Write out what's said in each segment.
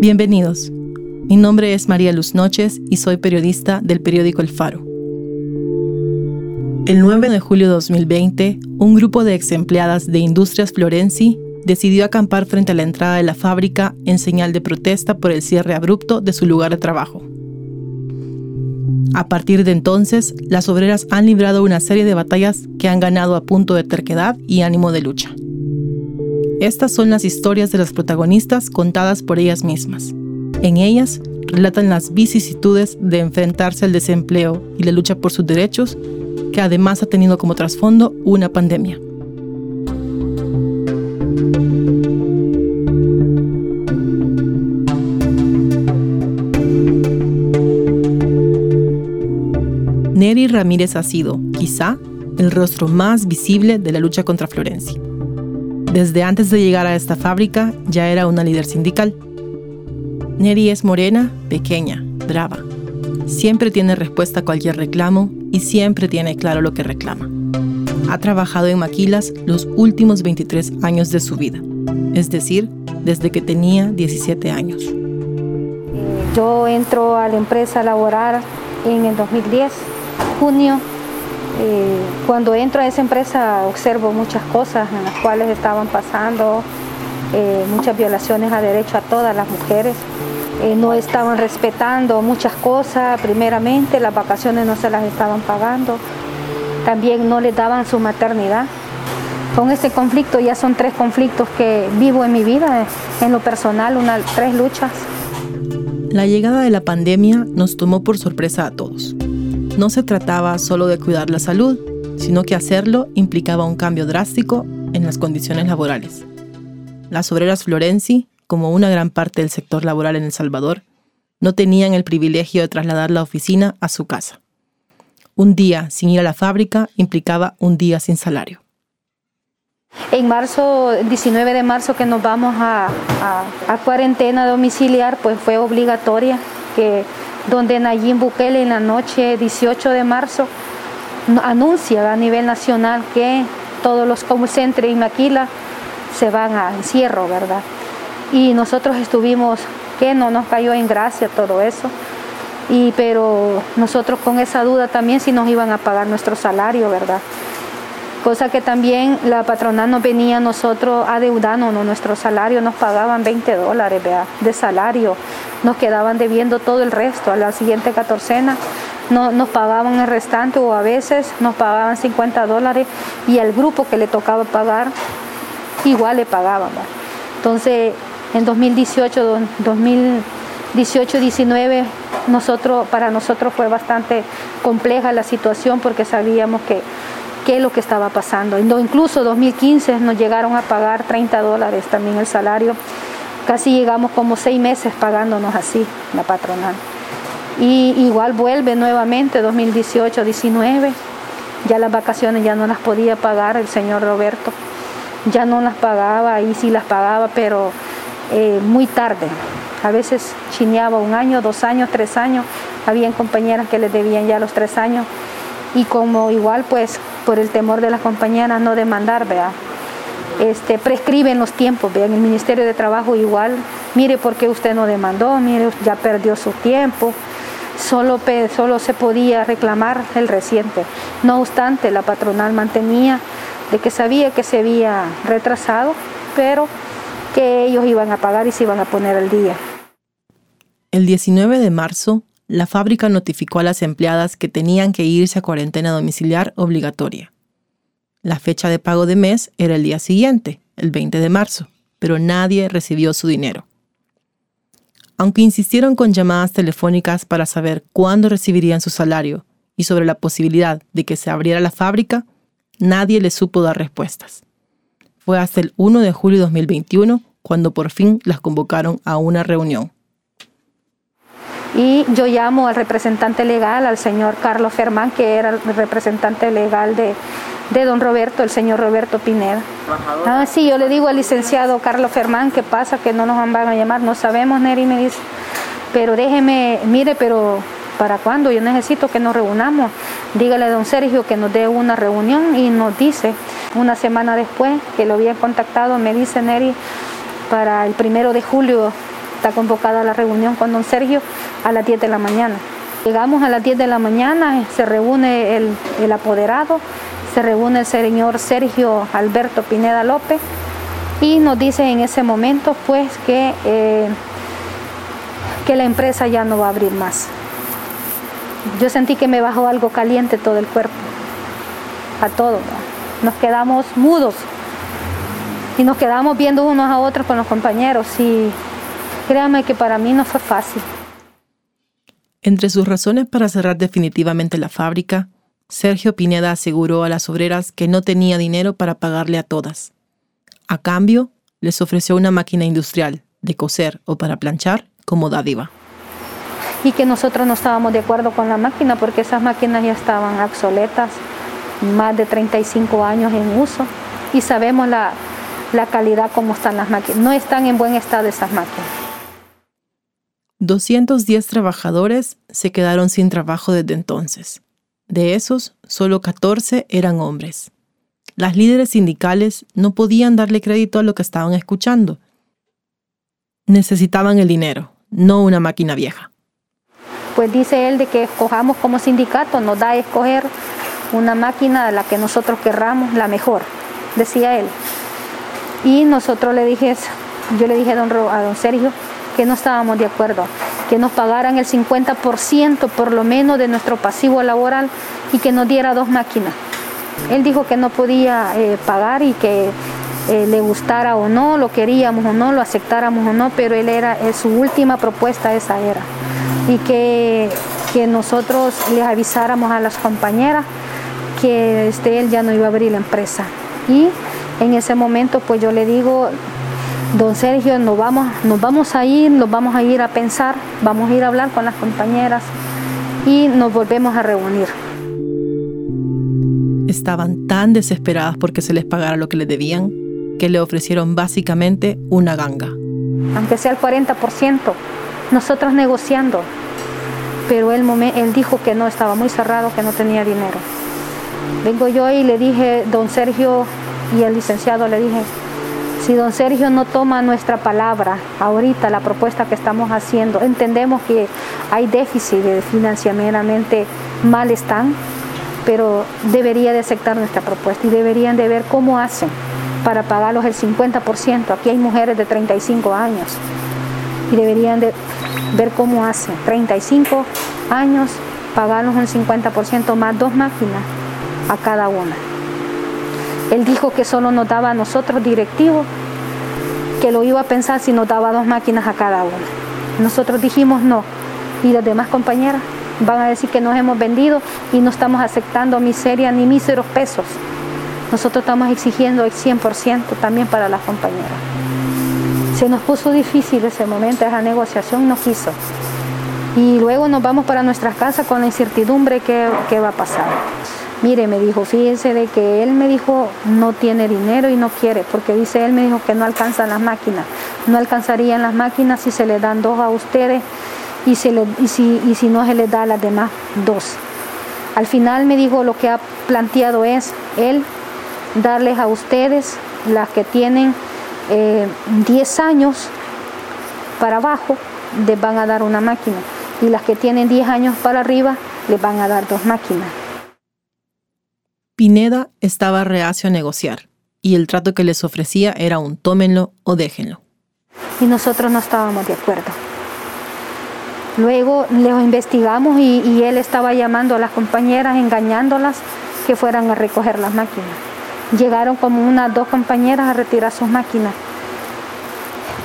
Bienvenidos. Mi nombre es María Luz Noches y soy periodista del periódico El Faro. El 9 de julio de 2020, un grupo de ex empleadas de Industrias Florenci decidió acampar frente a la entrada de la fábrica en señal de protesta por el cierre abrupto de su lugar de trabajo. A partir de entonces, las obreras han librado una serie de batallas que han ganado a punto de terquedad y ánimo de lucha. Estas son las historias de las protagonistas contadas por ellas mismas. En ellas relatan las vicisitudes de enfrentarse al desempleo y la lucha por sus derechos, que además ha tenido como trasfondo una pandemia. Ramírez ha sido, quizá, el rostro más visible de la lucha contra Florencia. Desde antes de llegar a esta fábrica ya era una líder sindical. Neri es morena, pequeña, brava. Siempre tiene respuesta a cualquier reclamo y siempre tiene claro lo que reclama. Ha trabajado en maquilas los últimos 23 años de su vida, es decir, desde que tenía 17 años. Yo entro a la empresa a laborar en el 2010, junio eh, cuando entro a esa empresa observo muchas cosas en las cuales estaban pasando, eh, muchas violaciones a derecho a todas las mujeres. Eh, no estaban respetando muchas cosas, primeramente las vacaciones no se las estaban pagando, también no les daban su maternidad. Con este conflicto ya son tres conflictos que vivo en mi vida, en lo personal, una, tres luchas. La llegada de la pandemia nos tomó por sorpresa a todos no se trataba solo de cuidar la salud, sino que hacerlo implicaba un cambio drástico en las condiciones laborales. Las obreras Florenci, como una gran parte del sector laboral en El Salvador, no tenían el privilegio de trasladar la oficina a su casa. Un día sin ir a la fábrica implicaba un día sin salario. En marzo, 19 de marzo que nos vamos a, a cuarentena domiciliar, pues fue obligatoria que donde Nayib Bukele en la noche 18 de marzo anuncia a nivel nacional que todos los call y maquila se van a encierro, ¿verdad? Y nosotros estuvimos, que no nos cayó en gracia todo eso, y pero nosotros con esa duda también si nos iban a pagar nuestro salario, ¿verdad? Cosa que también la patronal nos venía a nosotros adeudándonos nuestro salario, nos pagaban 20 dólares de salario nos quedaban debiendo todo el resto. A la siguiente catorcena no, nos pagaban el restante o a veces nos pagaban 50 dólares y al grupo que le tocaba pagar igual le pagaban. Entonces, en 2018, 2018-19, nosotros, para nosotros fue bastante compleja la situación porque sabíamos que qué es lo que estaba pasando. Incluso 2015 nos llegaron a pagar 30 dólares también el salario Casi llegamos como seis meses pagándonos así la patronal. Y igual vuelve nuevamente 2018-19. Ya las vacaciones ya no las podía pagar el señor Roberto. Ya no las pagaba, y sí las pagaba, pero eh, muy tarde. A veces chineaba un año, dos años, tres años. Habían compañeras que les debían ya los tres años. Y como igual, pues, por el temor de las compañeras no demandar, vea, este, prescriben los tiempos, vean, el Ministerio de Trabajo igual, mire por qué usted no demandó, mire, ya perdió su tiempo, solo, solo se podía reclamar el reciente. No obstante, la patronal mantenía de que sabía que se había retrasado, pero que ellos iban a pagar y se iban a poner al día. El 19 de marzo, la fábrica notificó a las empleadas que tenían que irse a cuarentena domiciliar obligatoria. La fecha de pago de mes era el día siguiente, el 20 de marzo, pero nadie recibió su dinero. Aunque insistieron con llamadas telefónicas para saber cuándo recibirían su salario y sobre la posibilidad de que se abriera la fábrica, nadie les supo dar respuestas. Fue hasta el 1 de julio de 2021 cuando por fin las convocaron a una reunión. Y yo llamo al representante legal, al señor Carlos Fermán, que era el representante legal de, de don Roberto, el señor Roberto Pineda. Ah, sí, yo le digo al licenciado Carlos Fermán, ¿qué pasa? Que no nos van a llamar, no sabemos, Neri me dice, pero déjeme, mire, pero ¿para cuándo? Yo necesito que nos reunamos. Dígale a don Sergio que nos dé una reunión y nos dice, una semana después que lo había contactado, me dice Neri, para el primero de julio está convocada la reunión con don Sergio a las 10 de la mañana. Llegamos a las 10 de la mañana, se reúne el, el apoderado, se reúne el señor Sergio Alberto Pineda López y nos dice en ese momento pues que, eh, que la empresa ya no va a abrir más. Yo sentí que me bajó algo caliente todo el cuerpo, a todos. Nos quedamos mudos y nos quedamos viendo unos a otros con los compañeros y créanme que para mí no fue fácil. Entre sus razones para cerrar definitivamente la fábrica, Sergio Pineda aseguró a las obreras que no tenía dinero para pagarle a todas. A cambio, les ofreció una máquina industrial de coser o para planchar como dádiva. Y que nosotros no estábamos de acuerdo con la máquina porque esas máquinas ya estaban obsoletas, más de 35 años en uso y sabemos la, la calidad como están las máquinas. No están en buen estado esas máquinas. 210 trabajadores se quedaron sin trabajo desde entonces. De esos, solo 14 eran hombres. Las líderes sindicales no podían darle crédito a lo que estaban escuchando. Necesitaban el dinero, no una máquina vieja. Pues dice él de que escojamos como sindicato, nos da a escoger una máquina de la que nosotros querramos, la mejor, decía él. Y nosotros le dije yo le dije a don, a don Sergio que no estábamos de acuerdo, que nos pagaran el 50% por lo menos de nuestro pasivo laboral y que nos diera dos máquinas. Él dijo que no podía eh, pagar y que eh, le gustara o no, lo queríamos o no, lo aceptáramos o no, pero él era, su última propuesta esa era. Y que, que nosotros les avisáramos a las compañeras que este, él ya no iba a abrir la empresa. Y en ese momento pues yo le digo, don Sergio, nos vamos, nos vamos a ir, nos vamos a ir a pensar, vamos a ir a hablar con las compañeras y nos volvemos a reunir estaban tan desesperadas porque se les pagara lo que les debían que le ofrecieron básicamente una ganga. Aunque sea el 40%, nosotros negociando, pero él, él dijo que no, estaba muy cerrado, que no tenía dinero. Vengo yo y le dije, don Sergio y el licenciado le dije, si don Sergio no toma nuestra palabra ahorita, la propuesta que estamos haciendo, entendemos que hay déficit de financieramente mal están, pero debería de aceptar nuestra propuesta y deberían de ver cómo hacen para pagarlos el 50%. Aquí hay mujeres de 35 años y deberían de ver cómo hacen. 35 años, pagarlos un 50% más dos máquinas a cada una. Él dijo que solo nos daba a nosotros directivos, que lo iba a pensar si nos daba dos máquinas a cada una. Nosotros dijimos no. ¿Y las demás compañeras? van a decir que nos hemos vendido y no estamos aceptando miseria ni míseros pesos. Nosotros estamos exigiendo el 100% también para las compañeras. Se nos puso difícil ese momento, esa negociación no quiso. Y luego nos vamos para nuestras casas con la incertidumbre que, que va a pasar. Mire, me dijo, fíjense de que él me dijo no tiene dinero y no quiere, porque dice él me dijo que no alcanzan las máquinas. No alcanzarían las máquinas si se le dan dos a ustedes y, si, no se les da a las demás dos. Al final me dijo lo que ha planteado es él darles a ustedes las que tienen 10 eh, años para abajo, les van a dar una máquina y las que tienen 10 años para arriba les van a dar dos máquinas. Pineda estaba reacio a negociar y el trato que les ofrecía era un tómenlo o déjenlo. Y nosotros no estábamos de acuerdo. Luego lo investigamos y, él estaba llamando a las compañeras, engañándolas que fueran a recoger las máquinas. Llegaron como unas dos compañeras a retirar sus máquinas.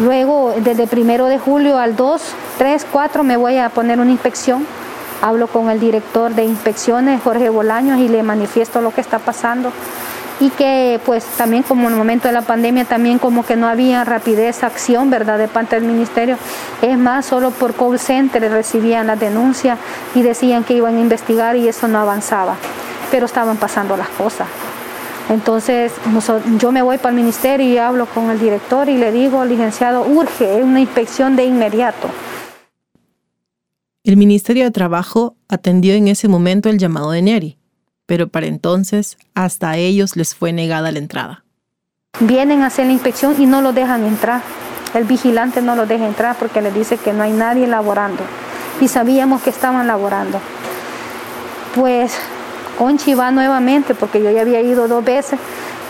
Luego, desde primero de julio al 2, 3, 4, me voy a poner una inspección. Hablo con el director de inspecciones, Jorge Bolaños, y le manifiesto lo que está pasando y que pues también como en el momento de la pandemia también como que no había rapidez, acción, ¿verdad?, de parte del ministerio. Es más, solo por call center recibían la denuncia y decían que iban a investigar y eso no avanzaba, pero estaban pasando las cosas. Entonces yo me voy para el ministerio y hablo con el director y le digo, licenciado, urge una inspección de inmediato. El Ministerio de Trabajo atendió en ese momento el llamado de Neri, pero para entonces hasta a ellos les fue negada la entrada. Vienen a hacer la inspección y no lo dejan entrar. El vigilante no lo deja entrar porque le dice que no hay nadie laborando. Y sabíamos que estaban laborando. Pues Conchi va nuevamente, porque yo ya había ido dos veces,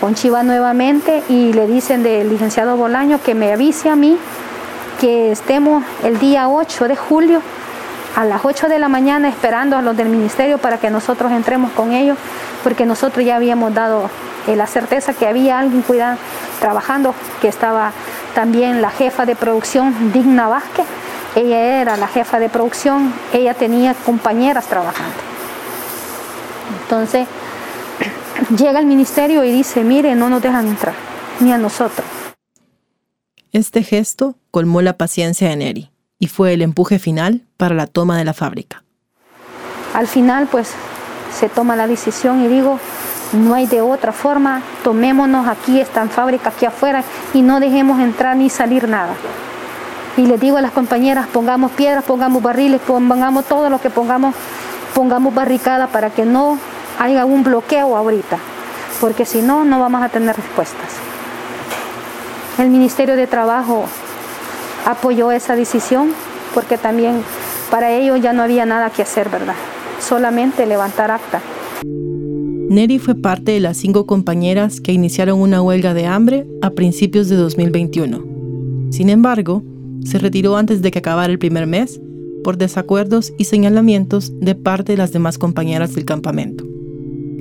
Conchi va nuevamente y le dicen del licenciado Bolaño que me avise a mí que estemos el día 8 de julio a las 8 de la mañana esperando a los del ministerio para que nosotros entremos con ellos, porque nosotros ya habíamos dado eh, la certeza que había alguien cuidando, trabajando, que estaba también la jefa de producción, Digna Vázquez. Ella era la jefa de producción, ella tenía compañeras trabajando. Entonces, llega el ministerio y dice, mire, no nos dejan entrar, ni a nosotros. Este gesto colmó la paciencia de Neri y fue el empuje final para la toma de la fábrica. Al final, pues, se toma la decisión y digo, no hay de otra forma, tomémonos aquí, esta fábrica aquí afuera y no dejemos entrar ni salir nada. Y les digo a las compañeras, pongamos piedras, pongamos barriles, pongamos todo lo que pongamos, pongamos barricada para que no haya un bloqueo ahorita, porque si no, no vamos a tener respuestas. El Ministerio de Trabajo apoyó esa decisión porque también para ellos ya no había nada que hacer, ¿verdad? Solamente levantar acta. Neri fue parte de las cinco compañeras que iniciaron una huelga de hambre a principios de 2021. Sin embargo, se retiró antes de que acabara el primer mes por desacuerdos y señalamientos de parte de las demás compañeras del campamento.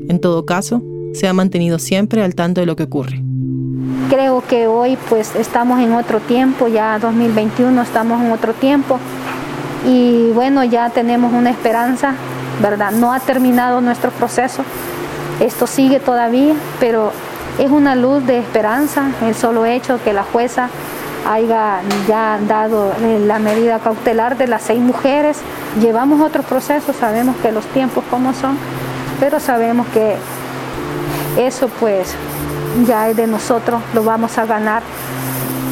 En todo caso, se ha mantenido siempre al tanto de lo que ocurre. Creo que hoy pues estamos en otro tiempo, ya 2021 estamos en otro tiempo y bueno, ya tenemos una esperanza, ¿verdad? No ha terminado nuestro proceso, esto sigue todavía, pero es una luz de esperanza el solo hecho que la jueza haya ya dado eh, la medida cautelar de las seis mujeres. Llevamos otros procesos, sabemos que los tiempos como son, pero sabemos que eso pues ya es de nosotros, lo vamos a ganar.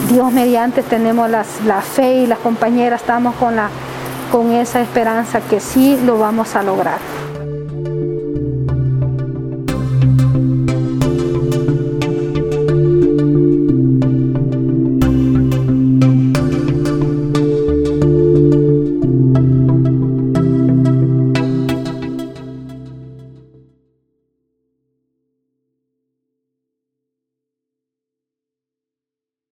Dios mediante tenemos la fe y las compañeras estamos con, la, con esa esperanza que sí lo vamos a lograr.